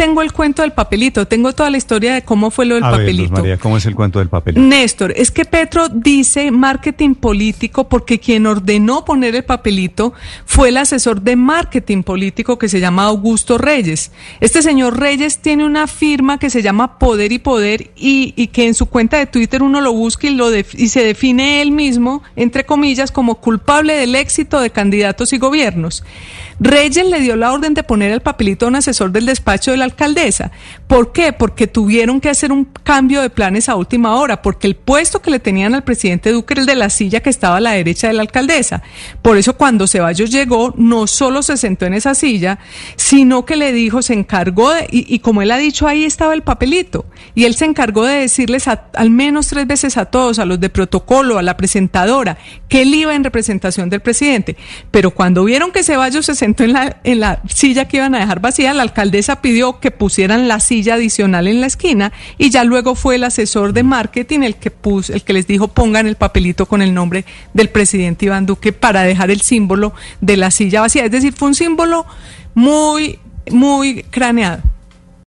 tengo el cuento del papelito, tengo toda la historia de cómo fue lo del A ver, Luz papelito. María, ¿cómo es el cuento del papelito? Néstor, es que Petro dice marketing político porque quien ordenó poner el papelito fue el asesor de marketing político que se llama Augusto Reyes. Este señor Reyes tiene una firma que se llama Poder y Poder y, y que en su cuenta de Twitter uno lo busca y, lo y se define él mismo, entre comillas, como culpable del éxito de candidatos y gobiernos. Reyes le dio la orden de poner el papelito a un asesor del despacho de la alcaldesa. ¿Por qué? Porque tuvieron que hacer un cambio de planes a última hora, porque el puesto que le tenían al presidente Duque era el de la silla que estaba a la derecha de la alcaldesa. Por eso cuando Ceballos llegó, no solo se sentó en esa silla, sino que le dijo, se encargó de, y, como él ha dicho, ahí estaba el papelito. Y él se encargó de decirles a- al menos tres veces a todos, a los de protocolo, a la presentadora, que él iba en representación del presidente. Pero cuando vieron que Ceballos se sentó en la, en la silla que iban a dejar vacía, la alcaldesa pidió que pusieran la silla adicional en la esquina y ya luego fue el asesor de marketing el que puso, el que les dijo pongan el papelito con el nombre del presidente Iván Duque para dejar el símbolo de la silla vacía. Es decir, fue un símbolo muy, muy craneado.